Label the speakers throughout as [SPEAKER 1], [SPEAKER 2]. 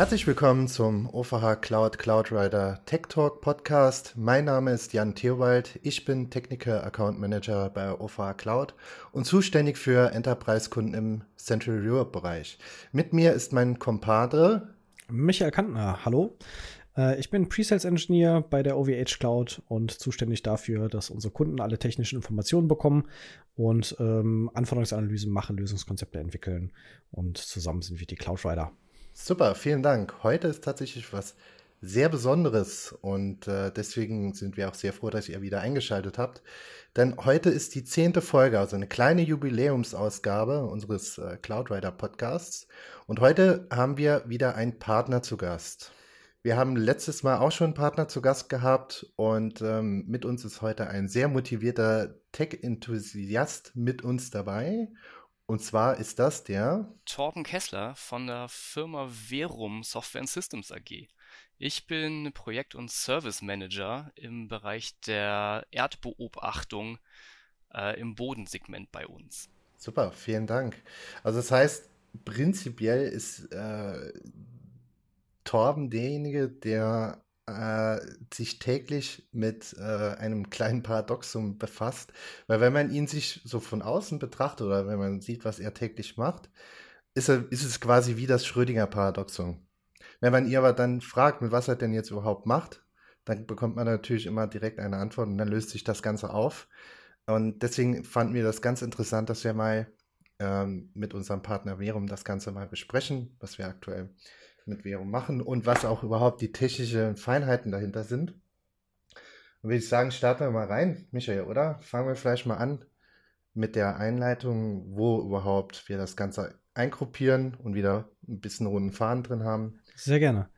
[SPEAKER 1] Herzlich willkommen zum OVH Cloud Cloudrider Tech Talk Podcast. Mein Name ist Jan Theobald. Ich bin Technical Account Manager bei OVH Cloud und zuständig für Enterprise-Kunden im Central Europe Bereich. Mit mir ist mein Compadre
[SPEAKER 2] Michael Kantner. Hallo. Äh, ich bin Presales Engineer bei der OVH Cloud und zuständig dafür, dass unsere Kunden alle technischen Informationen bekommen und ähm, Anforderungsanalysen machen, Lösungskonzepte entwickeln und zusammen sind wir die Cloudrider.
[SPEAKER 1] Super, vielen Dank. Heute ist tatsächlich was sehr Besonderes und äh, deswegen sind wir auch sehr froh, dass ihr wieder eingeschaltet habt. Denn heute ist die zehnte Folge, also eine kleine Jubiläumsausgabe unseres äh, Cloudrider Podcasts. Und heute haben wir wieder einen Partner zu Gast. Wir haben letztes Mal auch schon einen Partner zu Gast gehabt und ähm, mit uns ist heute ein sehr motivierter Tech-Enthusiast mit uns dabei. Und zwar ist das der
[SPEAKER 3] Torben Kessler von der Firma Verum Software and Systems AG. Ich bin Projekt- und Service Manager im Bereich der Erdbeobachtung äh, im Bodensegment bei uns.
[SPEAKER 1] Super, vielen Dank. Also das heißt, prinzipiell ist äh, Torben derjenige, der äh, sich täglich mit äh, einem kleinen Paradoxum befasst. Weil wenn man ihn sich so von außen betrachtet oder wenn man sieht, was er täglich macht, ist, er, ist es quasi wie das Schrödinger-Paradoxon. Wenn man ihn aber dann fragt, mit was er denn jetzt überhaupt macht, dann bekommt man natürlich immer direkt eine Antwort und dann löst sich das Ganze auf. Und deswegen fanden wir das ganz interessant, dass wir mal ähm, mit unserem Partner Verum das Ganze mal besprechen, was wir aktuell mit Währung machen und was auch überhaupt die technischen Feinheiten dahinter sind. Und würde ich sagen, starten wir mal rein, Michael, oder? Fangen wir vielleicht mal an mit der Einleitung, wo überhaupt wir das Ganze eingruppieren und wieder ein bisschen runden Faden drin haben.
[SPEAKER 2] Sehr gerne.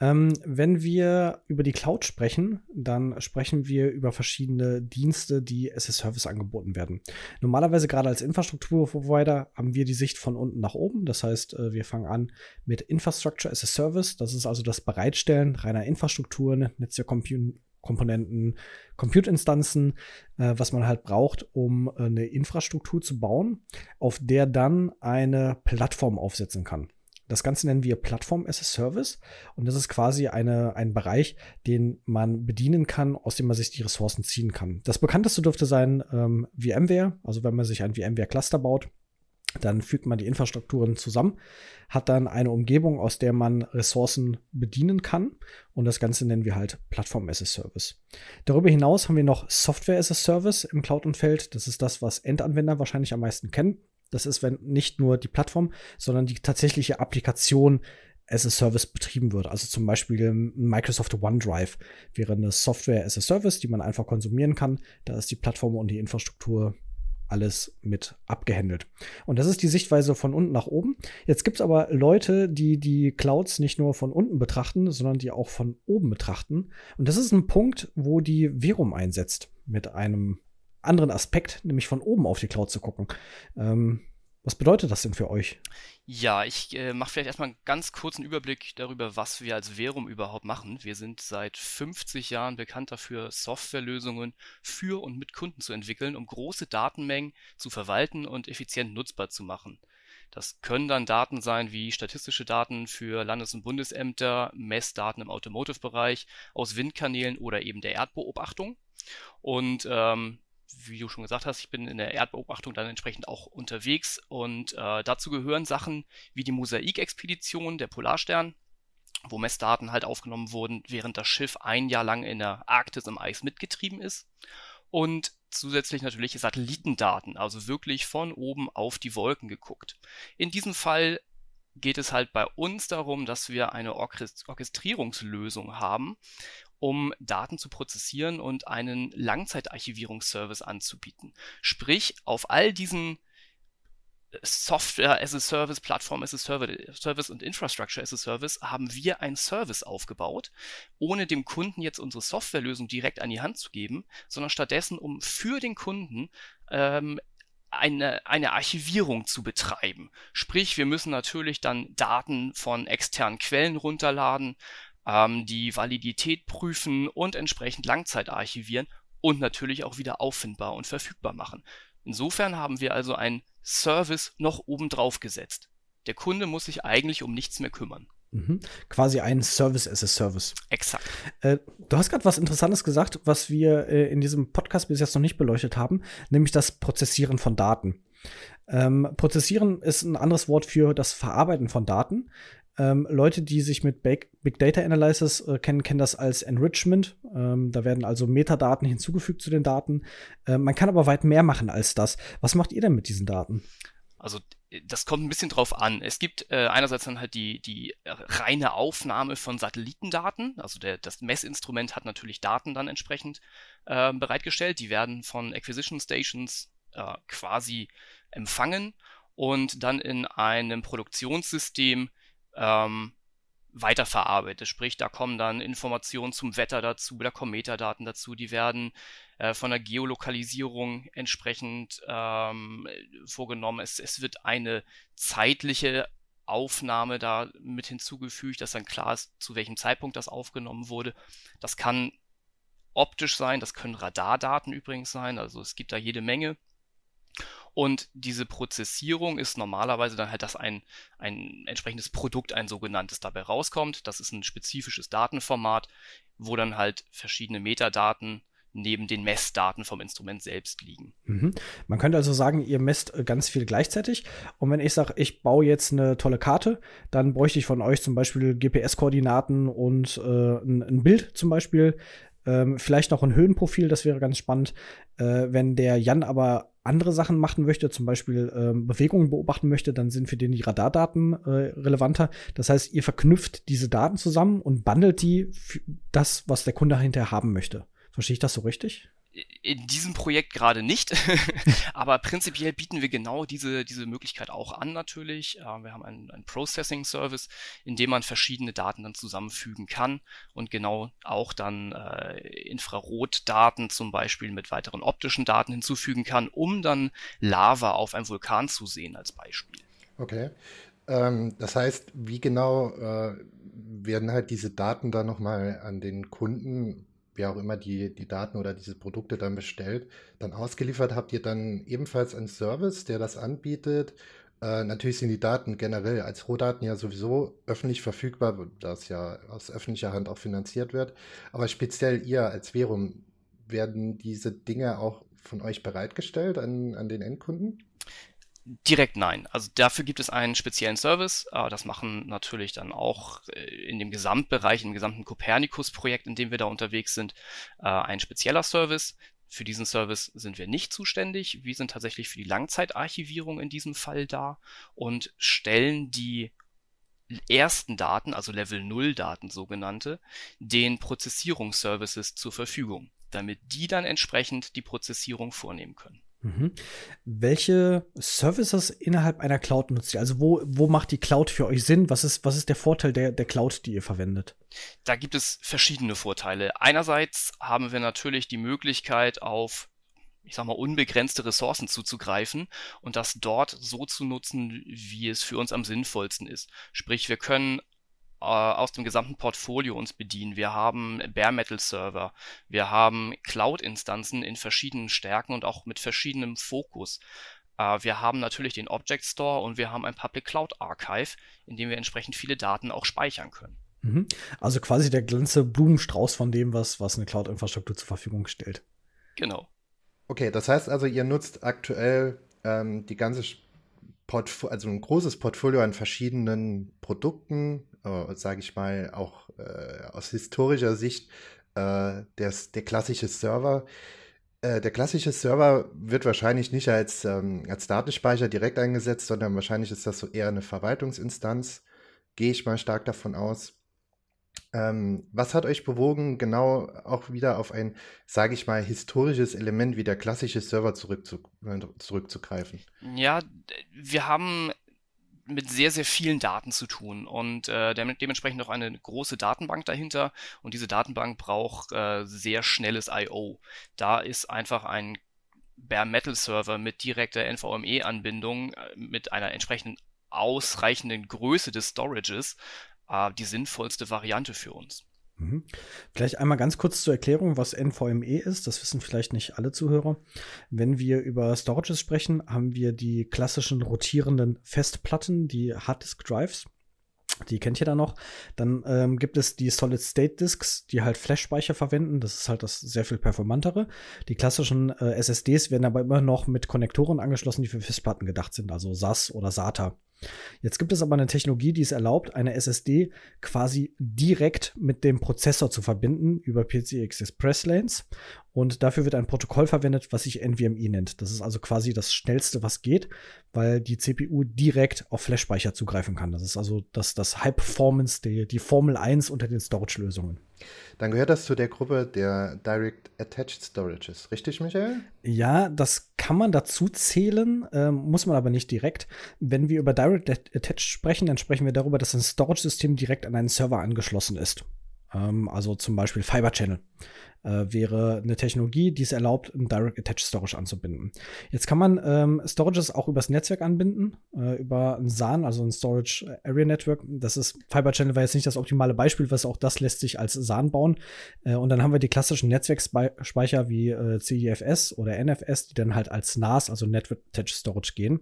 [SPEAKER 2] Ähm, wenn wir über die Cloud sprechen, dann sprechen wir über verschiedene Dienste, die as a Service angeboten werden. Normalerweise gerade als Infrastrukturprovider haben wir die Sicht von unten nach oben. Das heißt, äh, wir fangen an mit Infrastructure as a Service. Das ist also das Bereitstellen reiner Infrastrukturen, Netzwerkkomponenten, Compute-Instanzen, äh, was man halt braucht, um äh, eine Infrastruktur zu bauen, auf der dann eine Plattform aufsetzen kann. Das Ganze nennen wir Plattform as a Service und das ist quasi eine, ein Bereich, den man bedienen kann, aus dem man sich die Ressourcen ziehen kann. Das bekannteste dürfte sein ähm, VMware, also wenn man sich ein VMware-Cluster baut, dann fügt man die Infrastrukturen zusammen, hat dann eine Umgebung, aus der man Ressourcen bedienen kann. Und das Ganze nennen wir halt Plattform as a Service. Darüber hinaus haben wir noch Software as a Service im Cloud-Umfeld. Das ist das, was Endanwender wahrscheinlich am meisten kennen. Das ist, wenn nicht nur die Plattform, sondern die tatsächliche Applikation as a Service betrieben wird. Also zum Beispiel Microsoft OneDrive wäre eine Software as a Service, die man einfach konsumieren kann. Da ist die Plattform und die Infrastruktur alles mit abgehandelt. Und das ist die Sichtweise von unten nach oben. Jetzt gibt es aber Leute, die die Clouds nicht nur von unten betrachten, sondern die auch von oben betrachten. Und das ist ein Punkt, wo die Verum einsetzt mit einem anderen Aspekt, nämlich von oben auf die Cloud zu gucken. Ähm, was bedeutet das denn für euch?
[SPEAKER 3] Ja, ich äh, mache vielleicht erstmal einen ganz kurzen Überblick darüber, was wir als Verum überhaupt machen. Wir sind seit 50 Jahren bekannt dafür, Softwarelösungen für und mit Kunden zu entwickeln, um große Datenmengen zu verwalten und effizient nutzbar zu machen. Das können dann Daten sein wie statistische Daten für Landes- und Bundesämter, Messdaten im Automotive-Bereich, aus Windkanälen oder eben der Erdbeobachtung. Und ähm, wie du schon gesagt hast, ich bin in der Erdbeobachtung dann entsprechend auch unterwegs und äh, dazu gehören Sachen wie die Mosaikexpedition, der Polarstern, wo Messdaten halt aufgenommen wurden, während das Schiff ein Jahr lang in der Arktis im Eis mitgetrieben ist. Und zusätzlich natürlich Satellitendaten, also wirklich von oben auf die Wolken geguckt. In diesem Fall geht es halt bei uns darum, dass wir eine Orchestrierungslösung haben, um Daten zu prozessieren und einen Langzeitarchivierungsservice anzubieten. Sprich, auf all diesen äh, Software as a Service, Plattform as a Service und Infrastructure as a Service haben wir einen Service aufgebaut, ohne dem Kunden jetzt unsere Softwarelösung direkt an die Hand zu geben, sondern stattdessen, um für den Kunden ähm, eine, eine Archivierung zu betreiben. Sprich, wir müssen natürlich dann Daten von externen Quellen runterladen, ähm, die Validität prüfen und entsprechend Langzeit archivieren und natürlich auch wieder auffindbar und verfügbar machen. Insofern haben wir also einen Service noch obendrauf gesetzt. Der Kunde muss sich eigentlich um nichts mehr kümmern.
[SPEAKER 2] Mhm. Quasi ein Service as a Service.
[SPEAKER 3] Exakt.
[SPEAKER 2] Äh, du hast gerade was Interessantes gesagt, was wir äh, in diesem Podcast bis jetzt noch nicht beleuchtet haben, nämlich das Prozessieren von Daten. Ähm, Prozessieren ist ein anderes Wort für das Verarbeiten von Daten. Ähm, Leute, die sich mit Big, Big Data Analysis äh, kennen, kennen das als Enrichment. Ähm, da werden also Metadaten hinzugefügt zu den Daten. Ähm, man kann aber weit mehr machen als das. Was macht ihr denn mit diesen Daten?
[SPEAKER 3] Also das kommt ein bisschen drauf an. Es gibt äh, einerseits dann halt die, die reine Aufnahme von Satellitendaten. Also der, das Messinstrument hat natürlich Daten dann entsprechend äh, bereitgestellt. Die werden von Acquisition Stations äh, quasi empfangen und dann in einem Produktionssystem ähm, weiterverarbeitet. Sprich, da kommen dann Informationen zum Wetter dazu, da kommen Metadaten dazu, die werden äh, von der Geolokalisierung entsprechend ähm, vorgenommen. Es, es wird eine zeitliche Aufnahme da mit hinzugefügt, dass dann klar ist, zu welchem Zeitpunkt das aufgenommen wurde. Das kann optisch sein, das können Radardaten übrigens sein, also es gibt da jede Menge. Und diese Prozessierung ist normalerweise dann halt, dass ein, ein entsprechendes Produkt, ein sogenanntes, dabei rauskommt. Das ist ein spezifisches Datenformat, wo dann halt verschiedene Metadaten neben den Messdaten vom Instrument selbst liegen.
[SPEAKER 2] Mhm. Man könnte also sagen, ihr messt äh, ganz viel gleichzeitig. Und wenn ich sage, ich baue jetzt eine tolle Karte, dann bräuchte ich von euch zum Beispiel GPS-Koordinaten und äh, ein, ein, Bild zum Beispiel. Ähm, vielleicht noch ein Höhenprofil, das wäre ganz spannend. Äh, wenn der Jan aber andere Sachen machen möchte, zum Beispiel ähm, Bewegungen beobachten möchte, dann sind für den die Radardaten äh, relevanter. Das heißt, ihr verknüpft diese Daten zusammen und bundelt die für das, was der Kunde hinterher haben möchte. Verstehe ich das so richtig?
[SPEAKER 3] In diesem Projekt gerade nicht, aber prinzipiell bieten wir genau diese, diese Möglichkeit auch an natürlich. Äh, wir haben einen, einen Processing-Service, in dem man verschiedene Daten dann zusammenfügen kann und genau auch dann äh, Infrarotdaten zum Beispiel mit weiteren optischen Daten hinzufügen kann, um dann Lava auf einem Vulkan zu sehen als Beispiel.
[SPEAKER 1] Okay. Ähm, das heißt, wie genau äh, werden halt diese Daten dann nochmal an den Kunden wer auch immer die, die Daten oder diese Produkte dann bestellt, dann ausgeliefert habt ihr dann ebenfalls einen Service, der das anbietet. Äh, natürlich sind die Daten generell als Rohdaten ja sowieso öffentlich verfügbar, da es ja aus öffentlicher Hand auch finanziert wird. Aber speziell ihr als Verum, werden diese Dinge auch von euch bereitgestellt an, an den Endkunden?
[SPEAKER 3] Direkt nein. Also dafür gibt es einen speziellen Service. Äh, das machen natürlich dann auch äh, in dem Gesamtbereich, im gesamten Copernicus-Projekt, in dem wir da unterwegs sind, äh, ein spezieller Service. Für diesen Service sind wir nicht zuständig. Wir sind tatsächlich für die Langzeitarchivierung in diesem Fall da und stellen die ersten Daten, also Level 0 Daten sogenannte, den Prozessierungsservices zur Verfügung, damit die dann entsprechend die Prozessierung vornehmen können.
[SPEAKER 2] Mhm. Welche Services innerhalb einer Cloud nutzt ihr? Also wo, wo macht die Cloud für euch Sinn? Was ist, was ist der Vorteil der, der Cloud, die ihr verwendet?
[SPEAKER 3] Da gibt es verschiedene Vorteile. Einerseits haben wir natürlich die Möglichkeit auf ich sag mal, unbegrenzte Ressourcen zuzugreifen und das dort so zu nutzen, wie es für uns am sinnvollsten ist. Sprich, wir können aus dem gesamten Portfolio uns bedienen. Wir haben Bare Metal Server, wir haben Cloud-Instanzen in verschiedenen Stärken und auch mit verschiedenem Fokus. Äh, wir haben natürlich den Object Store und wir haben ein Public Cloud Archive, in dem wir entsprechend viele Daten auch speichern können.
[SPEAKER 2] Mhm. Also quasi der ganze Blumenstrauß von dem, was, was eine Cloud-Infrastruktur zur Verfügung stellt.
[SPEAKER 3] Genau.
[SPEAKER 1] Okay, das heißt also, ihr nutzt aktuell ähm, die ganze Portfolio, also ein großes Portfolio an verschiedenen Produkten, äh, sage ich mal, auch äh, aus historischer Sicht äh, des, der klassische Server. Äh, der klassische Server wird wahrscheinlich nicht als, ähm, als Datenspeicher direkt eingesetzt, sondern wahrscheinlich ist das so eher eine Verwaltungsinstanz. Gehe ich mal stark davon aus. Ähm, was hat euch bewogen, genau auch wieder auf ein, sage ich mal, historisches Element wie der klassische Server zurückzu zurückzugreifen?
[SPEAKER 3] Ja, wir haben mit sehr, sehr vielen Daten zu tun und äh, dementsprechend auch eine große Datenbank dahinter und diese Datenbank braucht äh, sehr schnelles I.O. Da ist einfach ein Bare Metal Server mit direkter NVMe-Anbindung äh, mit einer entsprechenden ausreichenden Größe des Storages äh, die sinnvollste Variante für uns.
[SPEAKER 2] Mhm. Vielleicht einmal ganz kurz zur Erklärung, was NVMe ist. Das wissen vielleicht nicht alle Zuhörer. Wenn wir über Storages sprechen, haben wir die klassischen rotierenden Festplatten, die Harddisk Drives. Die kennt ihr da noch. Dann ähm, gibt es die Solid-State-Disks, die halt Flash-Speicher verwenden. Das ist halt das sehr viel performantere. Die klassischen äh, SSDs werden aber immer noch mit Konnektoren angeschlossen, die für Festplatten gedacht sind, also SAS oder SATA. Jetzt gibt es aber eine Technologie, die es erlaubt, eine SSD quasi direkt mit dem Prozessor zu verbinden über PCI Express Lanes. Und dafür wird ein Protokoll verwendet, was sich NVMe nennt. Das ist also quasi das schnellste, was geht, weil die CPU direkt auf Flash-Speicher zugreifen kann. Das ist also das, das High Performance, die, die Formel 1 unter den Storage-Lösungen.
[SPEAKER 1] Dann gehört das zu der Gruppe der Direct Attached Storages, richtig, Michael?
[SPEAKER 2] Ja, das kann man dazu zählen, äh, muss man aber nicht direkt. Wenn wir über Direct Attached sprechen, dann sprechen wir darüber, dass ein Storage-System direkt an einen Server angeschlossen ist. Ähm, also zum Beispiel Fiber Channel äh, wäre eine Technologie, die es erlaubt, ein Direct Attached Storage anzubinden. Jetzt kann man ähm, Storages auch übers Netzwerk anbinden, äh, über ein SAN, also ein Storage Area Network. Das ist Fiber Channel war jetzt nicht das optimale Beispiel, was auch das lässt sich als SAN bauen. Äh, und dann haben wir die klassischen Netzwerkspeicher wie äh, CIFS oder NFS, die dann halt als NAS, also Network Attached Storage gehen.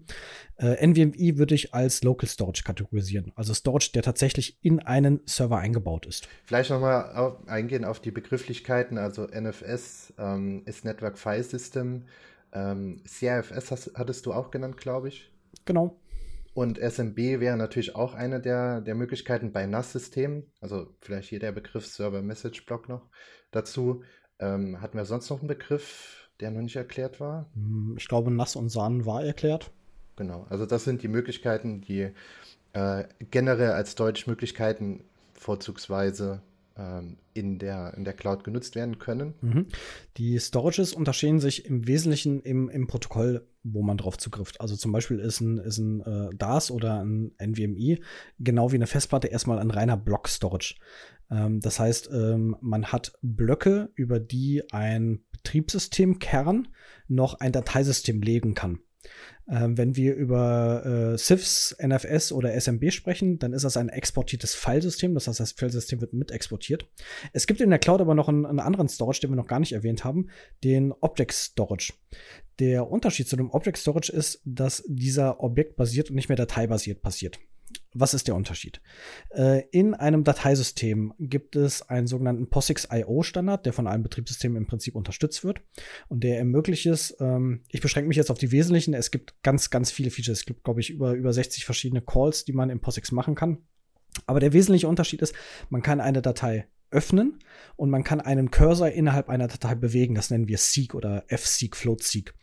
[SPEAKER 2] Äh, NVMe würde ich als Local Storage kategorisieren, also Storage, der tatsächlich in einen Server eingebaut ist.
[SPEAKER 1] Vielleicht nochmal eingehen auf die Begrifflichkeiten. Also also NFS ähm, ist Network File System. Ähm, CIFS hast, hattest du auch genannt, glaube ich.
[SPEAKER 2] Genau.
[SPEAKER 1] Und SMB wäre natürlich auch eine der, der Möglichkeiten bei NAS-Systemen. Also vielleicht hier der Begriff Server Message Block noch dazu. Ähm, hatten wir sonst noch einen Begriff, der noch nicht erklärt war?
[SPEAKER 2] Hm, ich glaube, NAS und SAN war erklärt.
[SPEAKER 1] Genau, also das sind die Möglichkeiten, die äh, generell als Deutschmöglichkeiten vorzugsweise ähm, in, der, in der Cloud genutzt werden können.
[SPEAKER 2] Mhm. Die Storages unterscheiden sich im Wesentlichen im, im Protokoll, wo man drauf zugrifft. Also zum Beispiel ist ein, ist ein äh, DAS oder ein NVMe genau wie eine Festplatte erstmal ein reiner Block-Storage. Ähm, das heißt, ähm, man hat Blöcke, über die ein Betriebssystemkern noch ein Dateisystem legen kann. Ähm, wenn wir über äh, CIFS, NFS oder SMB sprechen, dann ist das ein exportiertes Filesystem. Das heißt, das Filesystem wird mit exportiert. Es gibt in der Cloud aber noch einen, einen anderen Storage, den wir noch gar nicht erwähnt haben, den Object Storage. Der Unterschied zu dem Object Storage ist, dass dieser objektbasiert und nicht mehr dateibasiert passiert. Was ist der Unterschied? Äh, in einem Dateisystem gibt es einen sogenannten POSIX-IO-Standard, der von allen Betriebssystemen im Prinzip unterstützt wird und der ermöglicht es, ähm, ich beschränke mich jetzt auf die wesentlichen, es gibt ganz, ganz viele Features. Es gibt, glaube ich, über, über 60 verschiedene Calls, die man im POSIX machen kann. Aber der wesentliche Unterschied ist, man kann eine Datei öffnen und man kann einen Cursor innerhalb einer Datei bewegen. Das nennen wir Seek oder F-Seek, Float-Seek.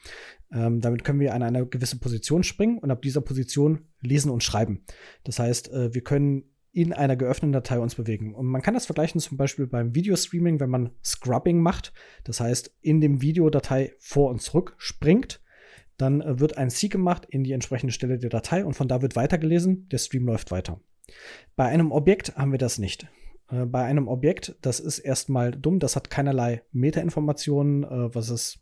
[SPEAKER 2] Ähm, damit können wir an eine gewisse Position springen und ab dieser Position lesen und schreiben. Das heißt, äh, wir können in einer geöffneten Datei uns bewegen. Und man kann das vergleichen zum Beispiel beim Videostreaming, wenn man Scrubbing macht. Das heißt, in dem Videodatei vor und zurück springt. Dann äh, wird ein Seek gemacht in die entsprechende Stelle der Datei und von da wird weitergelesen. Der Stream läuft weiter. Bei einem Objekt haben wir das nicht. Äh, bei einem Objekt, das ist erstmal dumm, das hat keinerlei Metainformationen, äh, was es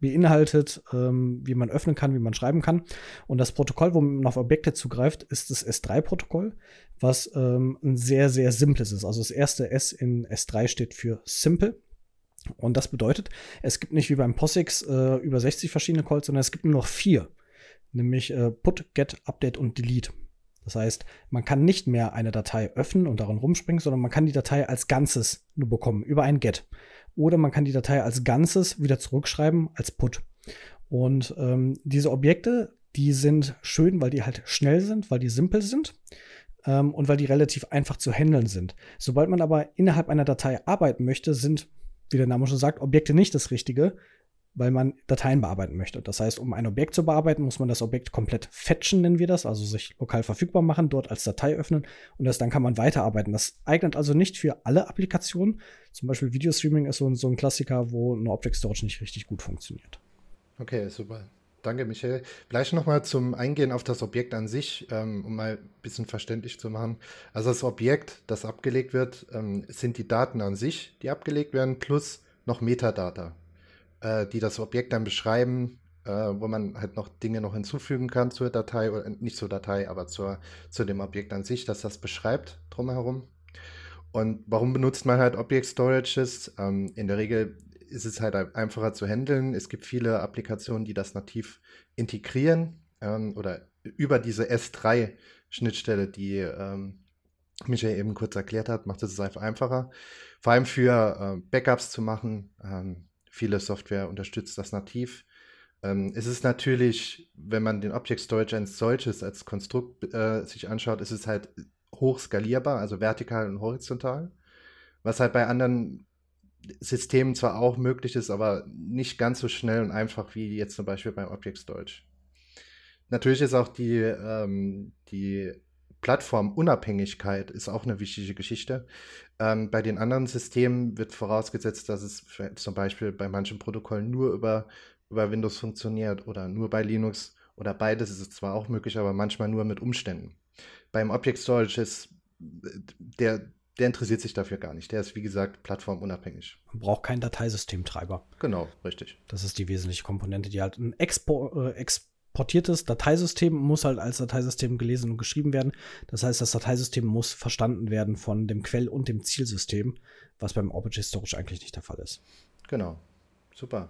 [SPEAKER 2] beinhaltet, ähm, wie man öffnen kann, wie man schreiben kann. Und das Protokoll, wo man auf Objekte zugreift, ist das S3-Protokoll, was ähm, ein sehr, sehr simples ist. Also das erste S in S3 steht für Simple. Und das bedeutet, es gibt nicht wie beim POSIX äh, über 60 verschiedene Calls, sondern es gibt nur noch vier. Nämlich äh, Put, Get, Update und Delete. Das heißt, man kann nicht mehr eine Datei öffnen und darin rumspringen, sondern man kann die Datei als Ganzes nur bekommen über ein Get. Oder man kann die Datei als Ganzes wieder zurückschreiben als Put. Und ähm, diese Objekte, die sind schön, weil die halt schnell sind, weil die simpel sind ähm, und weil die relativ einfach zu handeln sind. Sobald man aber innerhalb einer Datei arbeiten möchte, sind, wie der Name schon sagt, Objekte nicht das Richtige, weil man Dateien bearbeiten möchte. Das heißt, um ein Objekt zu bearbeiten, muss man das Objekt komplett fetchen, nennen wir das, also sich lokal verfügbar machen, dort als Datei öffnen und erst dann kann man weiterarbeiten. Das eignet also nicht für alle Applikationen. Zum Beispiel Videostreaming ist so ein, so ein Klassiker, wo ein Object Storage nicht richtig gut funktioniert.
[SPEAKER 1] Okay, super. Danke, Michael. Vielleicht nochmal zum Eingehen auf das Objekt an sich, ähm, um mal ein bisschen verständlich zu machen. Also das Objekt, das abgelegt wird, ähm, sind die Daten an sich, die abgelegt werden, plus noch Metadata äh, die das Objekt dann beschreiben, äh, wo man halt noch Dinge noch hinzufügen kann zur Datei, oder nicht zur Datei, aber zur, zu dem Objekt an sich, dass das beschreibt drumherum. Und warum benutzt man halt Object Storages? Ähm, in der Regel ist es halt einfacher zu handeln. Es gibt viele Applikationen, die das nativ integrieren ähm, oder über diese S3-Schnittstelle, die ähm, Michael eben kurz erklärt hat, macht es einfach einfacher. Vor allem für äh, Backups zu machen. Ähm, viele Software unterstützt das nativ. Ähm, es ist natürlich, wenn man den Object Storage als solches, als Konstrukt äh, sich anschaut, ist es halt hoch skalierbar, also vertikal und horizontal. Was halt bei anderen Systemen zwar auch möglich ist, aber nicht ganz so schnell und einfach wie jetzt zum Beispiel beim Object Storage. Natürlich ist auch die, ähm, die Plattformunabhängigkeit ist auch eine wichtige Geschichte. Ähm, bei den anderen Systemen wird vorausgesetzt, dass es zum Beispiel bei manchen Protokollen nur über, über Windows funktioniert oder nur bei Linux oder beides ist es zwar auch möglich, aber manchmal nur mit Umständen. Beim Object Storage ist der, der interessiert sich dafür gar nicht. Der ist, wie gesagt, plattformunabhängig.
[SPEAKER 2] Man braucht keinen Dateisystemtreiber.
[SPEAKER 1] Genau, richtig.
[SPEAKER 2] Das ist die wesentliche Komponente, die halt ein Expo, äh, Expo portiertes Dateisystem muss halt als Dateisystem gelesen und geschrieben werden. Das heißt, das Dateisystem muss verstanden werden von dem Quell- und dem Zielsystem, was beim Object Storage eigentlich nicht der Fall ist.
[SPEAKER 1] Genau. Super.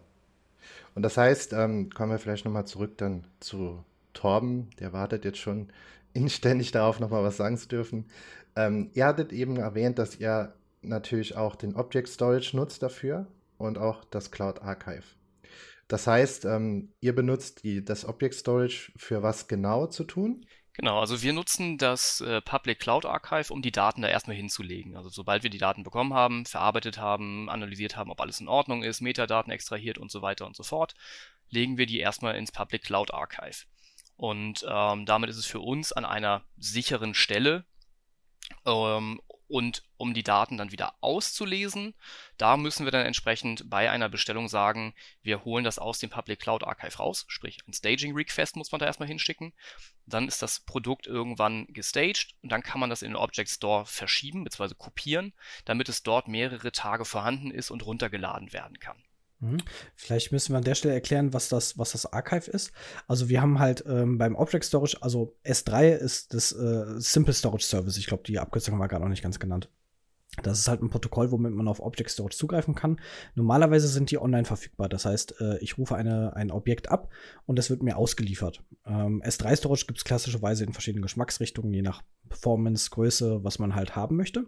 [SPEAKER 1] Und das heißt, ähm, kommen wir vielleicht nochmal zurück dann zu Torben. Der wartet jetzt schon inständig darauf, nochmal was sagen zu dürfen. Ähm, ihr hattet eben erwähnt, dass ihr natürlich auch den Object Storage nutzt dafür und auch das Cloud Archive. Das heißt, ähm, ihr benutzt die, das Object Storage für was genau zu tun?
[SPEAKER 3] Genau, also wir nutzen das äh, Public Cloud Archive, um die Daten da erstmal hinzulegen. Also sobald wir die Daten bekommen haben, verarbeitet haben, analysiert haben, ob alles in Ordnung ist, Metadaten extrahiert und so weiter und so fort, legen wir die erstmal ins Public Cloud Archive. Und ähm, damit ist es für uns an einer sicheren Stelle ähm, und um die Daten dann wieder auszulesen, da müssen wir dann entsprechend bei einer Bestellung sagen, wir holen das aus dem Public Cloud Archive raus, sprich ein Staging Request muss man da erstmal hinschicken. Dann ist das Produkt irgendwann gestaged und dann kann man das in den Object Store verschieben bzw. kopieren, damit es dort mehrere Tage vorhanden ist und runtergeladen werden kann.
[SPEAKER 2] Mhm. Vielleicht müssen wir an der Stelle erklären, was das, was das Archive ist. Also wir haben halt ähm, beim Object Storage, also S3 ist das äh, Simple Storage Service. Ich glaube, die Abkürzung haben wir gerade noch nicht ganz genannt. Das ist halt ein Protokoll, womit man auf Object Storage zugreifen kann. Normalerweise sind die online verfügbar. Das heißt, äh, ich rufe eine, ein Objekt ab und es wird mir ausgeliefert. Ähm, S3 Storage gibt es klassischerweise in verschiedenen Geschmacksrichtungen, je nach Performance, Größe, was man halt haben möchte.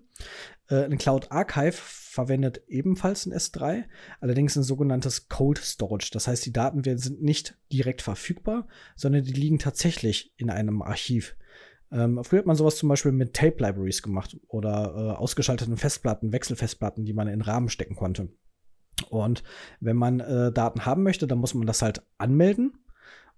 [SPEAKER 2] Äh, ein Cloud Archive verwendet ebenfalls ein S3, allerdings ein sogenanntes Cold Storage. Das heißt, die Daten sind nicht direkt verfügbar, sondern die liegen tatsächlich in einem Archiv. Ähm, früher hat man sowas zum Beispiel mit Tape Libraries gemacht oder äh, ausgeschalteten Festplatten, Wechselfestplatten, die man in Rahmen stecken konnte. Und wenn man äh, Daten haben möchte, dann muss man das halt anmelden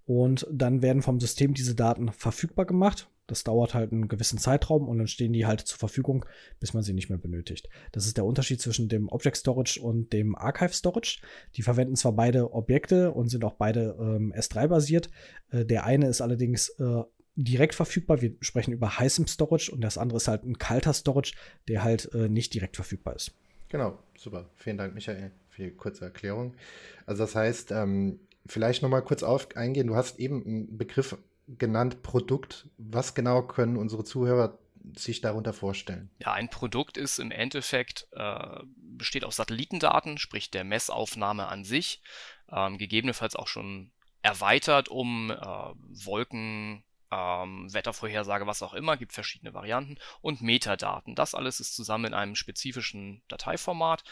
[SPEAKER 2] und dann werden vom System diese Daten verfügbar gemacht. Das dauert halt einen gewissen Zeitraum und dann stehen die halt zur Verfügung, bis man sie nicht mehr benötigt. Das ist der Unterschied zwischen dem Object Storage und dem Archive Storage. Die verwenden zwar beide Objekte und sind auch beide ähm, S3 basiert. Äh, der eine ist allerdings äh, direkt verfügbar. Wir sprechen über heißem Storage und das andere ist halt ein kalter Storage, der halt äh, nicht direkt verfügbar ist.
[SPEAKER 1] Genau, super. Vielen Dank, Michael, für die kurze Erklärung. Also das heißt, ähm, vielleicht nochmal kurz auf eingehen. Du hast eben einen Begriff genannt, Produkt. Was genau können unsere Zuhörer sich darunter vorstellen?
[SPEAKER 3] Ja, ein Produkt ist im Endeffekt, äh, besteht aus Satellitendaten, sprich der Messaufnahme an sich, ähm, gegebenenfalls auch schon erweitert um äh, Wolken, ähm, Wettervorhersage, was auch immer, gibt verschiedene Varianten und Metadaten. Das alles ist zusammen in einem spezifischen Dateiformat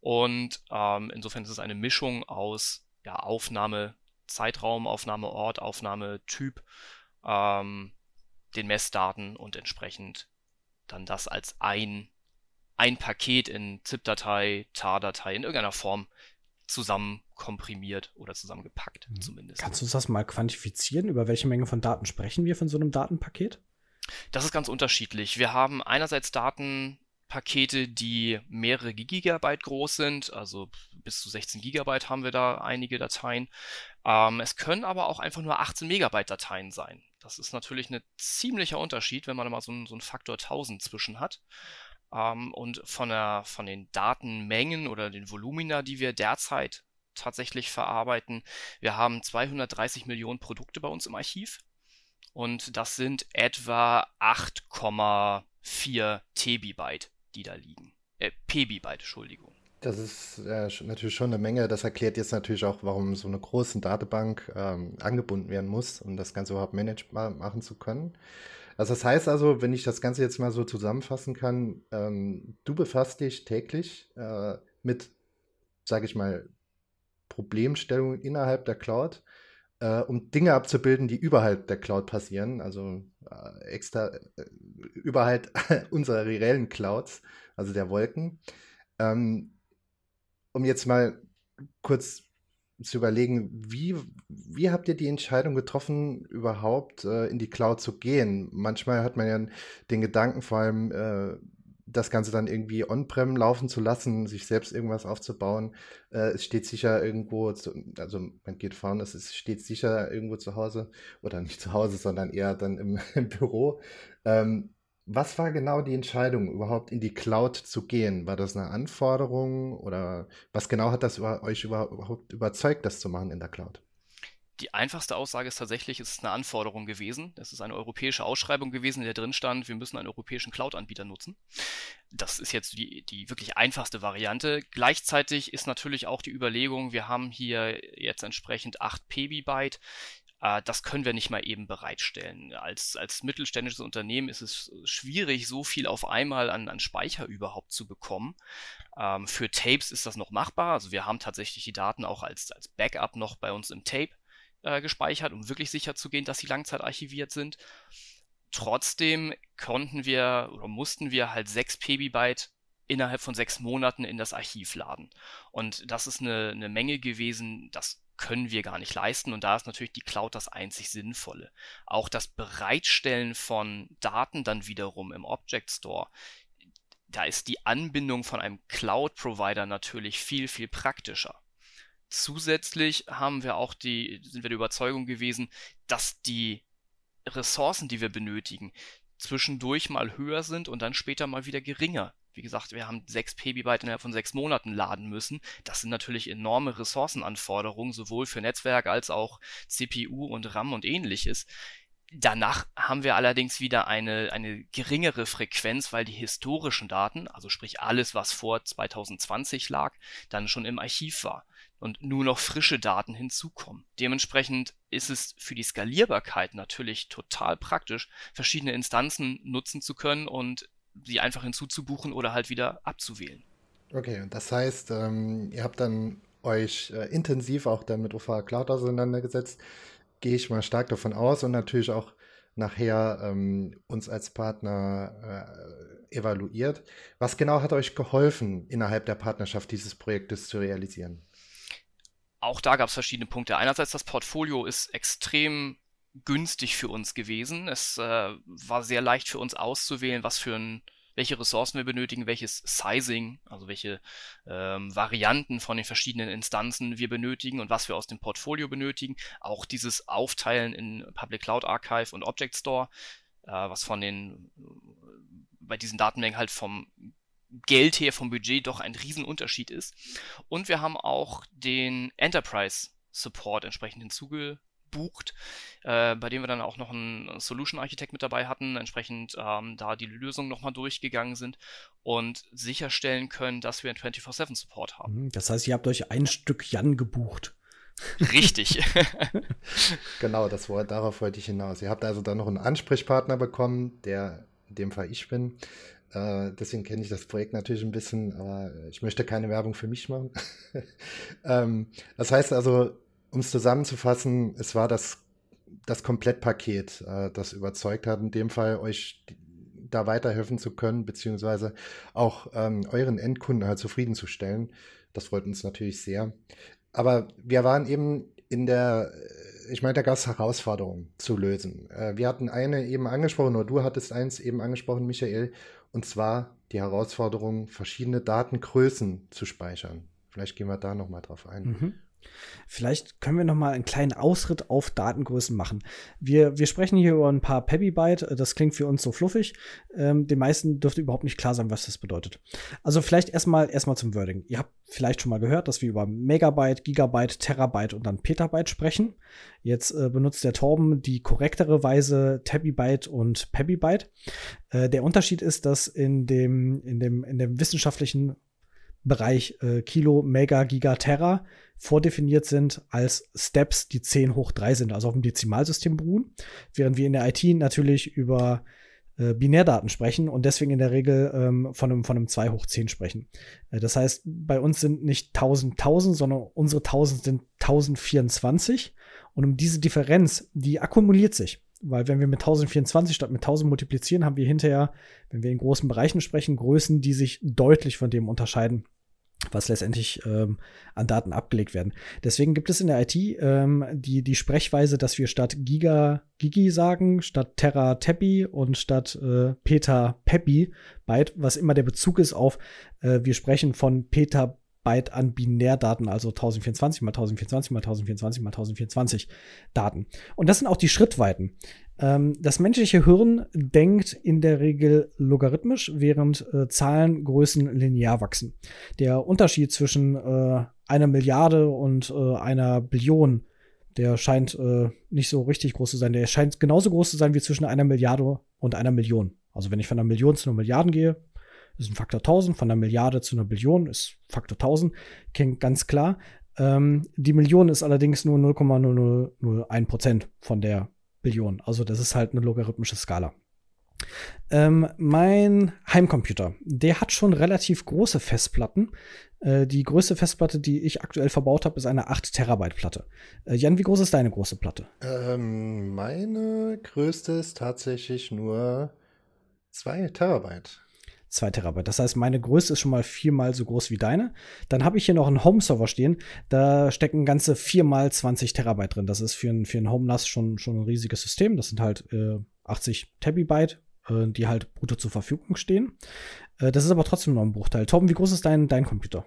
[SPEAKER 3] und ähm, insofern ist es eine Mischung aus ja, Aufnahme, Zeitraum, Aufnahmeort, Aufnahmetyp, ähm, den Messdaten und entsprechend dann das als ein, ein Paket in ZIP-Datei, TAR-Datei in irgendeiner Form zusammen komprimiert oder zusammengepackt mhm. zumindest.
[SPEAKER 2] Kannst du uns das mal quantifizieren? Über welche Menge von Daten sprechen wir von so einem Datenpaket?
[SPEAKER 3] Das ist ganz unterschiedlich. Wir haben einerseits Datenpakete, die mehrere Gigabyte groß sind, also bis zu 16 Gigabyte haben wir da einige Dateien. Ähm, es können aber auch einfach nur 18 Megabyte Dateien sein. Das ist natürlich ein ziemlicher Unterschied, wenn man mal so, einen, so einen Faktor 1000 zwischen hat. Ähm, und von, der, von den Datenmengen oder den Volumina, die wir derzeit tatsächlich verarbeiten, wir haben 230 Millionen Produkte bei uns im Archiv. Und das sind etwa 8,4 Tebibyte, die da liegen. Äh, Pebibyte, Entschuldigung.
[SPEAKER 1] Das ist äh, natürlich schon eine Menge. Das erklärt jetzt natürlich auch, warum so eine große Datenbank ähm, angebunden werden muss, um das Ganze überhaupt managebar machen zu können. Also das heißt also, wenn ich das Ganze jetzt mal so zusammenfassen kann, ähm, du befasst dich täglich äh, mit, sage ich mal, Problemstellungen innerhalb der Cloud, äh, um Dinge abzubilden, die überhalb der Cloud passieren, also äh, extra äh, überhalb unserer reellen Clouds, also der Wolken. Ähm, um jetzt mal kurz zu überlegen, wie, wie habt ihr die Entscheidung getroffen, überhaupt äh, in die Cloud zu gehen? Manchmal hat man ja den Gedanken, vor allem äh, das Ganze dann irgendwie on-prem laufen zu lassen, sich selbst irgendwas aufzubauen. Äh, es steht sicher irgendwo, zu, also man geht fahren, es steht sicher irgendwo zu Hause oder nicht zu Hause, sondern eher dann im, im Büro. Ähm, was war genau die Entscheidung, überhaupt in die Cloud zu gehen? War das eine Anforderung oder was genau hat das über, euch überhaupt überzeugt, das zu machen in der Cloud?
[SPEAKER 3] Die einfachste Aussage ist tatsächlich, es ist eine Anforderung gewesen. Es ist eine europäische Ausschreibung gewesen, in der drin stand, wir müssen einen europäischen Cloud-Anbieter nutzen. Das ist jetzt die, die wirklich einfachste Variante. Gleichzeitig ist natürlich auch die Überlegung, wir haben hier jetzt entsprechend 8 Pebibyte äh, das können wir nicht mal eben bereitstellen. Als, als mittelständisches Unternehmen ist es schwierig, so viel auf einmal an, an Speicher überhaupt zu bekommen. Ähm, für Tapes ist das noch machbar. Also wir haben tatsächlich die Daten auch als, als Backup noch bei uns im Tape äh, gespeichert, um wirklich sicher zu gehen, dass sie langzeitarchiviert sind. Trotzdem konnten wir oder mussten wir halt 6 Pebibyte innerhalb von sechs Monaten in das Archiv laden. Und das ist eine, eine Menge gewesen, das können wir gar nicht leisten und da ist natürlich die Cloud das einzig Sinnvolle. Auch das Bereitstellen von Daten dann wiederum im Object Store, da ist die Anbindung von einem Cloud-Provider natürlich viel, viel praktischer. Zusätzlich haben wir auch die, sind wir der Überzeugung gewesen, dass die Ressourcen, die wir benötigen, zwischendurch mal höher sind und dann später mal wieder geringer. Wie gesagt, wir haben 6 Pebibyte innerhalb von 6 Monaten laden müssen. Das sind natürlich enorme Ressourcenanforderungen, sowohl für Netzwerk als auch CPU und RAM und ähnliches. Danach haben wir allerdings wieder eine, eine geringere Frequenz, weil die historischen Daten, also sprich alles, was vor 2020 lag, dann schon im Archiv war und nur noch frische Daten hinzukommen. Dementsprechend ist es für die Skalierbarkeit natürlich total praktisch, verschiedene Instanzen nutzen zu können und sie einfach hinzuzubuchen oder halt wieder abzuwählen.
[SPEAKER 1] Okay, und das heißt, ähm, ihr habt dann euch äh, intensiv auch dann mit OVH Cloud auseinandergesetzt, gehe ich mal stark davon aus und natürlich auch nachher ähm, uns als Partner äh, evaluiert. Was genau hat euch geholfen, innerhalb der Partnerschaft dieses Projektes zu realisieren?
[SPEAKER 3] Auch da gab es verschiedene Punkte. Einerseits das Portfolio ist extrem günstig für uns gewesen. Es äh, war sehr leicht für uns auszuwählen, was für ein, welche Ressourcen wir benötigen, welches Sizing, also welche ähm, Varianten von den verschiedenen Instanzen wir benötigen und was wir aus dem Portfolio benötigen. Auch dieses Aufteilen in Public Cloud Archive und Object Store, äh, was von den bei diesen Datenmengen halt vom Geld her, vom Budget doch ein Riesenunterschied ist. Und wir haben auch den Enterprise Support entsprechend hinzuge gebucht, äh, bei dem wir dann auch noch einen Solution Architekt mit dabei hatten, entsprechend ähm, da die Lösung nochmal durchgegangen sind und sicherstellen können, dass wir einen 24-7 Support haben.
[SPEAKER 2] Mhm, das heißt, ihr habt euch ein Stück Jan gebucht.
[SPEAKER 3] Richtig.
[SPEAKER 1] genau, das war, darauf wollte ich hinaus. Ihr habt also dann noch einen Ansprechpartner bekommen, der in dem Fall ich bin. Äh, deswegen kenne ich das Projekt natürlich ein bisschen, aber ich möchte keine Werbung für mich machen. ähm, das heißt also, um es zusammenzufassen, es war das, das Komplettpaket, äh, das überzeugt hat, in dem Fall euch da weiterhelfen zu können, beziehungsweise auch ähm, euren Endkunden halt zufriedenzustellen. Das freut uns natürlich sehr. Aber wir waren eben in der, ich meine, da gab es Herausforderungen zu lösen. Äh, wir hatten eine eben angesprochen, oder du hattest eins eben angesprochen, Michael, und zwar die Herausforderung, verschiedene Datengrößen zu speichern. Vielleicht gehen wir da nochmal drauf ein. Mhm.
[SPEAKER 2] Vielleicht können wir noch mal einen kleinen Ausritt auf Datengrößen machen. Wir, wir sprechen hier über ein paar Pebibyte. Das klingt für uns so fluffig. Ähm, den meisten dürfte überhaupt nicht klar sein, was das bedeutet. Also vielleicht erstmal erstmal zum Wording. Ihr habt vielleicht schon mal gehört, dass wir über Megabyte, Gigabyte, Terabyte und dann Petabyte sprechen. Jetzt äh, benutzt der Torben die korrektere Weise Tebibyte und Pebibyte. Äh, der Unterschied ist, dass in dem, in dem, in dem wissenschaftlichen Bereich äh, Kilo, Mega, Giga, Terra vordefiniert sind als Steps, die 10 hoch 3 sind, also auf dem Dezimalsystem beruhen, während wir in der IT natürlich über äh, Binärdaten sprechen und deswegen in der Regel ähm, von, einem, von einem 2 hoch 10 sprechen. Äh, das heißt, bei uns sind nicht 1000 1000, sondern unsere 1000 sind 1024 und um diese Differenz, die akkumuliert sich. Weil wenn wir mit 1024 statt mit 1000 multiplizieren, haben wir hinterher, wenn wir in großen Bereichen sprechen, Größen, die sich deutlich von dem unterscheiden, was letztendlich ähm, an Daten abgelegt werden. Deswegen gibt es in der IT ähm, die, die Sprechweise, dass wir statt Giga Gigi sagen, statt Terra Teppi und statt äh, Peta Peppi Byte, was immer der Bezug ist auf, äh, wir sprechen von Peta Byte an Binärdaten, also 1024 mal 1024 mal 1024 mal 1024 Daten. Und das sind auch die Schrittweiten. Ähm, das menschliche Hirn denkt in der Regel logarithmisch, während äh, Zahlengrößen linear wachsen. Der Unterschied zwischen äh, einer Milliarde und äh, einer Billion, der scheint äh, nicht so richtig groß zu sein. Der scheint genauso groß zu sein wie zwischen einer Milliarde und einer Million. Also wenn ich von einer Million zu einer Milliarde gehe, ist ein Faktor 1000, von einer Milliarde zu einer Billion ist Faktor 1000, klingt ganz klar. Ähm, die Million ist allerdings nur 0,0001 Prozent von der Billion. Also das ist halt eine logarithmische Skala. Ähm, mein Heimcomputer, der hat schon relativ große Festplatten. Äh, die größte Festplatte, die ich aktuell verbaut habe, ist eine 8 Terabyte Platte. Äh, Jan, wie groß ist deine große Platte?
[SPEAKER 1] Ähm, meine größte ist tatsächlich nur 2 Terabyte.
[SPEAKER 2] 2 Terabyte. Das heißt, meine Größe ist schon mal viermal so groß wie deine. Dann habe ich hier noch einen Home-Server stehen. Da stecken ganze viermal 20 Terabyte drin. Das ist für ein, für ein Home-NAS schon, schon ein riesiges System. Das sind halt äh, 80 Terabyte, äh, die halt brutto zur Verfügung stehen. Äh, das ist aber trotzdem noch ein Bruchteil. Torben, wie groß ist dein, dein Computer?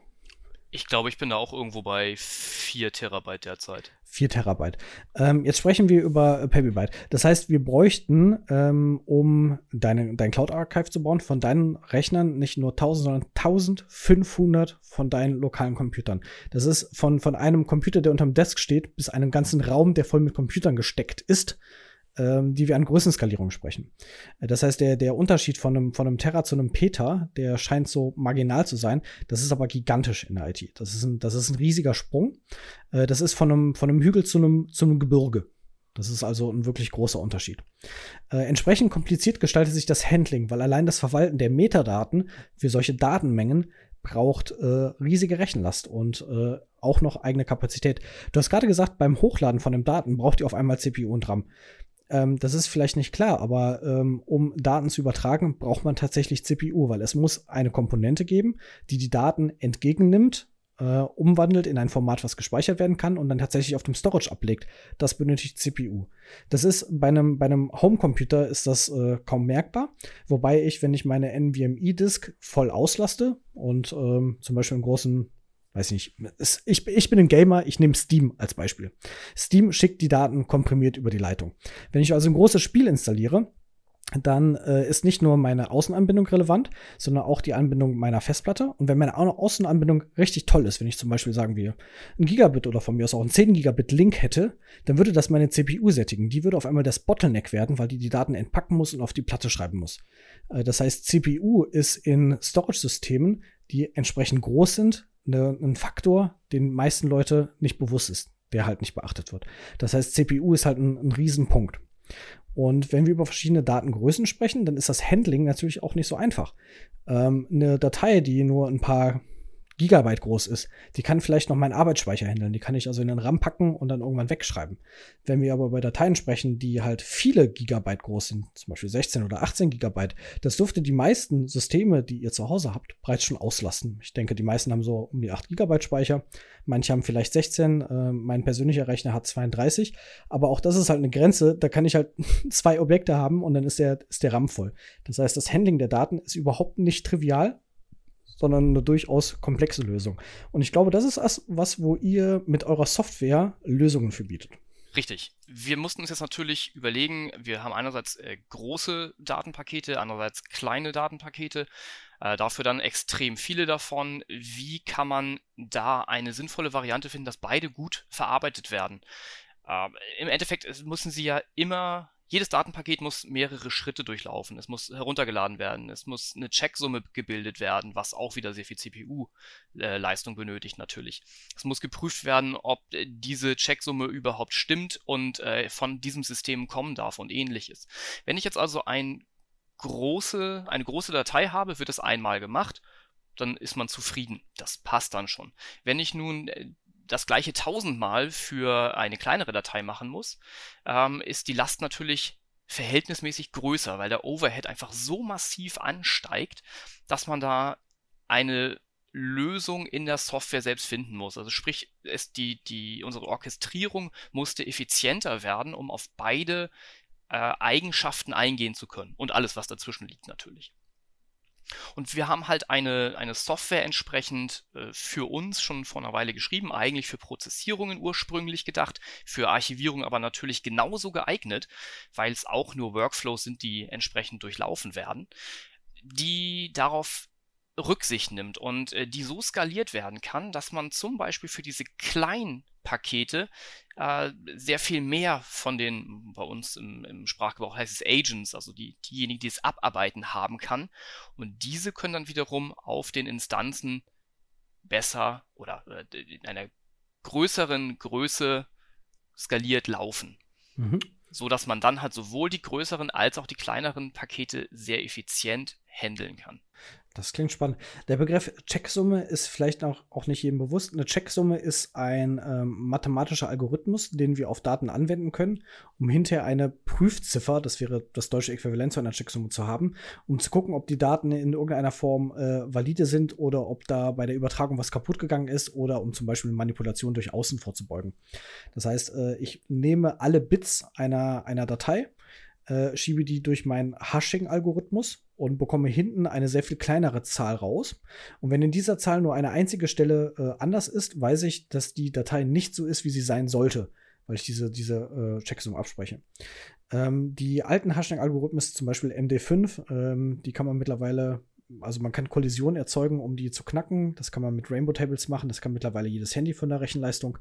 [SPEAKER 3] Ich glaube, ich bin da auch irgendwo bei 4 Terabyte derzeit.
[SPEAKER 2] 4 Terabyte. Ähm, jetzt sprechen wir über Paperbyte. Das heißt, wir bräuchten, ähm, um deine, dein Cloud-Archive zu bauen, von deinen Rechnern nicht nur 1000, sondern 1500 von deinen lokalen Computern. Das ist von, von einem Computer, der unterm Desk steht, bis einem ganzen Raum, der voll mit Computern gesteckt ist ähm, die wir an Größenskalierung sprechen. Äh, das heißt, der, der Unterschied von einem, von einem Terra zu einem Peta, der scheint so marginal zu sein. Das ist aber gigantisch in der IT. Das ist ein, das ist ein riesiger Sprung. Äh, das ist von einem, von einem Hügel zu einem, zu einem Gebirge. Das ist also ein wirklich großer Unterschied. Äh, entsprechend kompliziert gestaltet sich das Handling, weil allein das Verwalten der Metadaten für solche Datenmengen braucht äh, riesige Rechenlast und äh, auch noch eigene Kapazität. Du hast gerade gesagt, beim Hochladen von den Daten braucht ihr auf einmal CPU und RAM. Ähm, das ist vielleicht nicht klar, aber ähm, um Daten zu übertragen, braucht man tatsächlich CPU, weil es muss eine Komponente geben, die die Daten entgegennimmt, äh, umwandelt in ein Format, was gespeichert werden kann und dann tatsächlich auf dem Storage ablegt. Das benötigt CPU. Das ist bei einem, bei einem Homecomputer ist das äh, kaum merkbar, wobei ich, wenn ich meine NVMe-Disk voll auslaste und ähm, zum Beispiel einen großen weiß nicht, ich, ich bin ein Gamer, ich nehme Steam als Beispiel. Steam schickt die Daten komprimiert über die Leitung. Wenn ich also ein großes Spiel installiere, dann äh, ist nicht nur meine Außenanbindung relevant, sondern auch die Anbindung meiner Festplatte. Und wenn meine Außenanbindung richtig toll ist, wenn ich zum Beispiel sagen wir ein Gigabit oder von mir aus auch ein 10 Gigabit Link hätte, dann würde das meine CPU sättigen. Die würde auf einmal das Bottleneck werden, weil die die Daten entpacken muss und auf die Platte schreiben muss. Äh, das heißt, CPU ist in Storage-Systemen, die entsprechend groß sind, eine, ein Faktor, den meisten Leute nicht bewusst ist, der halt nicht beachtet wird. Das heißt, CPU ist halt ein, ein Riesenpunkt. Und wenn wir über verschiedene Datengrößen sprechen, dann ist das Handling natürlich auch nicht so einfach. Ähm, eine Datei, die nur ein paar Gigabyte groß ist, die kann vielleicht noch meinen Arbeitsspeicher handeln. Die kann ich also in den RAM packen und dann irgendwann wegschreiben. Wenn wir aber über Dateien sprechen, die halt viele Gigabyte groß sind, zum Beispiel 16 oder 18 Gigabyte, das dürfte die meisten Systeme, die ihr zu Hause habt, bereits schon auslasten. Ich denke, die meisten haben so um die 8 Gigabyte Speicher. Manche haben vielleicht 16. Äh, mein persönlicher Rechner hat 32. Aber auch das ist halt eine Grenze. Da kann ich halt zwei Objekte haben und dann ist der, ist der RAM voll. Das heißt, das Handling der Daten ist überhaupt nicht trivial sondern eine durchaus komplexe Lösung. Und ich glaube, das ist was, wo ihr mit eurer Software Lösungen für bietet.
[SPEAKER 3] Richtig. Wir mussten uns jetzt natürlich überlegen, wir haben einerseits äh, große Datenpakete, andererseits kleine Datenpakete, äh, dafür dann extrem viele davon. Wie kann man da eine sinnvolle Variante finden, dass beide gut verarbeitet werden? Äh, Im Endeffekt müssen sie ja immer jedes Datenpaket muss mehrere Schritte durchlaufen. Es muss heruntergeladen werden. Es muss eine Checksumme gebildet werden, was auch wieder sehr viel CPU-Leistung benötigt natürlich. Es muss geprüft werden, ob äh, diese Checksumme überhaupt stimmt und äh, von diesem System kommen darf und ähnliches. Wenn ich jetzt also ein große, eine große Datei habe, wird es einmal gemacht dann ist man zufrieden. Das passt dann schon. Wenn ich nun äh, das gleiche tausendmal für eine kleinere Datei machen muss, ähm, ist die Last natürlich verhältnismäßig größer, weil der Overhead einfach so massiv ansteigt, dass man da eine Lösung in der Software selbst finden muss. Also sprich, es die, die, unsere Orchestrierung musste effizienter werden, um auf beide äh, Eigenschaften eingehen zu können. Und alles, was dazwischen liegt natürlich. Und wir haben halt eine, eine Software entsprechend äh, für uns schon vor einer Weile geschrieben, eigentlich für Prozessierungen ursprünglich gedacht, für Archivierung aber natürlich genauso geeignet, weil es auch nur Workflows sind, die entsprechend durchlaufen werden, die darauf Rücksicht nimmt und äh, die so skaliert werden kann, dass man zum Beispiel für diese kleinen Pakete äh, sehr viel mehr von den, bei uns im, im Sprachgebrauch heißt es Agents, also die, diejenigen, die es abarbeiten haben kann. Und diese können dann wiederum auf den Instanzen besser oder in einer größeren Größe skaliert laufen. Mhm. So dass man dann halt sowohl die größeren als auch die kleineren Pakete sehr effizient handeln kann.
[SPEAKER 2] Das klingt spannend. Der Begriff Checksumme ist vielleicht auch, auch nicht jedem bewusst. Eine Checksumme ist ein ähm, mathematischer Algorithmus, den wir auf Daten anwenden können, um hinterher eine Prüfziffer, das wäre das deutsche Äquivalent zu einer Checksumme zu haben, um zu gucken, ob die Daten in irgendeiner Form äh, valide sind oder ob da bei der Übertragung was kaputt gegangen ist oder um zum Beispiel Manipulation durch Außen vorzubeugen. Das heißt, äh, ich nehme alle Bits einer, einer Datei, äh, schiebe die durch meinen Hashing-Algorithmus und bekomme hinten eine sehr viel kleinere Zahl raus. Und wenn in dieser Zahl nur eine einzige Stelle äh, anders ist, weiß ich, dass die Datei nicht so ist, wie sie sein sollte, weil ich diese, diese äh, Checksum abspreche. Ähm, die alten Hashing-Algorithmen, zum Beispiel MD5, ähm, die kann man mittlerweile also man kann Kollisionen erzeugen, um die zu knacken. Das kann man mit Rainbow Tables machen. Das kann mittlerweile jedes Handy von der Rechenleistung.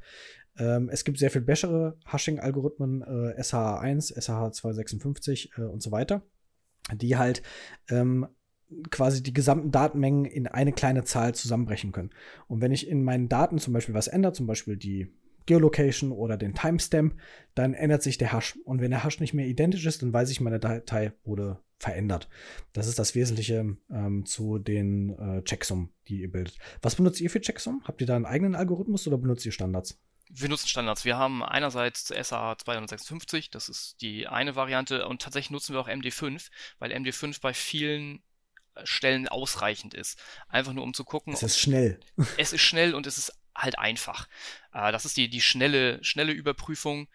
[SPEAKER 2] Ähm, es gibt sehr viel bessere Hashing-Algorithmen, äh, SH1, SH256 äh, und so weiter die halt ähm, quasi die gesamten Datenmengen in eine kleine Zahl zusammenbrechen können. Und wenn ich in meinen Daten zum Beispiel was ändere, zum Beispiel die Geolocation oder den Timestamp, dann ändert sich der Hash. Und wenn der Hash nicht mehr identisch ist, dann weiß ich, meine Datei wurde verändert. Das ist das Wesentliche ähm, zu den äh, Checksummen, die ihr bildet. Was benutzt ihr für Checksummen? Habt ihr da einen eigenen Algorithmus oder benutzt ihr Standards?
[SPEAKER 3] Wir nutzen Standards. Wir haben einerseits SA 256, das ist die eine Variante, und tatsächlich nutzen wir auch MD5, weil MD5 bei vielen äh, Stellen ausreichend ist. Einfach nur um zu gucken.
[SPEAKER 2] Es ist schnell.
[SPEAKER 3] Es ist schnell und es ist halt einfach. Äh, das ist die, die schnelle, schnelle Überprüfung.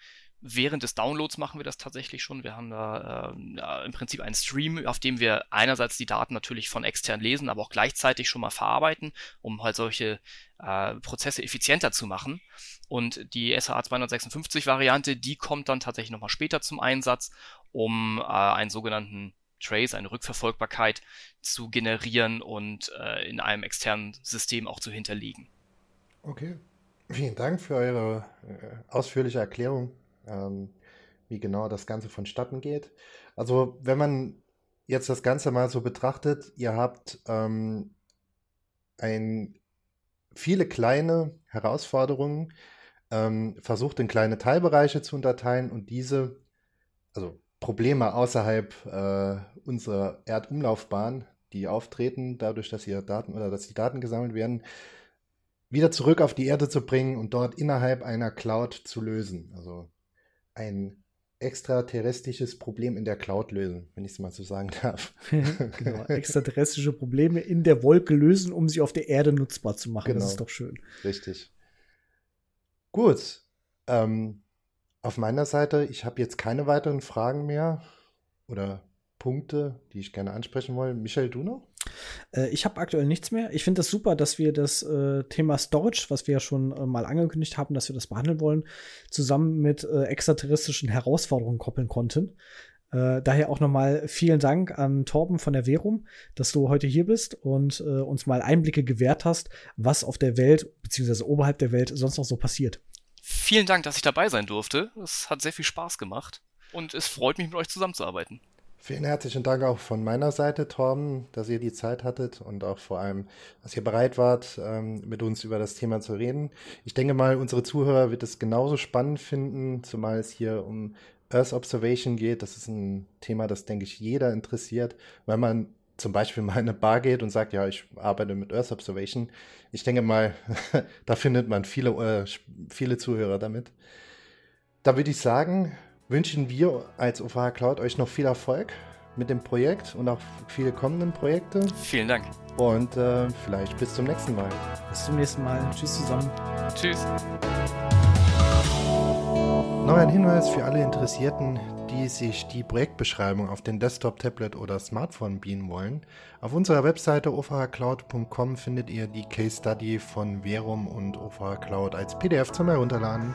[SPEAKER 3] Während des Downloads machen wir das tatsächlich schon. Wir haben da äh, im Prinzip einen Stream, auf dem wir einerseits die Daten natürlich von extern lesen, aber auch gleichzeitig schon mal verarbeiten, um halt solche äh, Prozesse effizienter zu machen. Und die SHA 256 Variante, die kommt dann tatsächlich nochmal später zum Einsatz, um äh, einen sogenannten Trace, eine Rückverfolgbarkeit zu generieren und äh, in einem externen System auch zu hinterlegen.
[SPEAKER 1] Okay. Vielen Dank für eure äh, ausführliche Erklärung ähm, wie genau das Ganze vonstatten geht. Also wenn man jetzt das Ganze mal so betrachtet, ihr habt ähm, ein, viele kleine Herausforderungen, ähm, versucht in kleine Teilbereiche zu unterteilen und diese, also Probleme außerhalb äh, unserer Erdumlaufbahn, die auftreten, dadurch, dass hier Daten oder dass die Daten gesammelt werden, wieder zurück auf die Erde zu bringen und dort innerhalb einer Cloud zu lösen. Also ein extraterrestrisches Problem in der Cloud lösen, wenn ich es mal so sagen darf.
[SPEAKER 2] genau, extraterrestrische Probleme in der Wolke lösen, um sie auf der Erde nutzbar zu machen. Genau. Das ist doch schön.
[SPEAKER 1] Richtig. Gut. Ähm, auf meiner Seite, ich habe jetzt keine weiteren Fragen mehr oder Punkte, die ich gerne ansprechen wollte. Michael, du noch?
[SPEAKER 2] Äh, ich habe aktuell nichts mehr. Ich finde es das super, dass wir das äh, Thema Storage, was wir ja schon äh, mal angekündigt haben, dass wir das behandeln wollen, zusammen mit äh, extraterrestrischen Herausforderungen koppeln konnten. Äh, daher auch nochmal vielen Dank an Torben von der Verum, dass du heute hier bist und uns mal Einblicke gewährt hast, was auf der Welt beziehungsweise oberhalb der Welt sonst noch so passiert.
[SPEAKER 3] Vielen Dank, dass ich dabei sein durfte. Es hat sehr viel Spaß gemacht. und es freut mich, mit euch zusammenzuarbeiten.
[SPEAKER 1] Vielen herzlichen Dank auch von meiner Seite, Torben, dass ihr die Zeit hattet und auch vor allem, dass ihr bereit wart, ähm, mit uns über das Thema zu reden. Ich denke mal, unsere Zuhörer wird es genauso spannend finden, zumal es hier um Earth Observation geht. Das ist ein Thema, das, denke ich, jeder interessiert, weil man zum Beispiel mal in eine Bar geht und sagt, ja, ich arbeite mit Earth Observation. Ich denke mal, da findet man viele, äh, viele Zuhörer damit. Da würde ich sagen, wünschen wir als OVH Cloud euch noch viel Erfolg mit dem Projekt und auch viele kommenden Projekte.
[SPEAKER 3] Vielen Dank.
[SPEAKER 1] Und äh, vielleicht bis zum nächsten Mal.
[SPEAKER 2] Bis zum nächsten Mal. Tschüss zusammen.
[SPEAKER 3] Tschüss.
[SPEAKER 1] Noch ein Hinweis für alle Interessierten, die sich die Projektbeschreibung auf den Desktop, Tablet oder Smartphone beamen wollen. Auf unserer Webseite ovhcloud.com findet ihr die Case Study von Verum und OVH Cloud als PDF zum Herunterladen.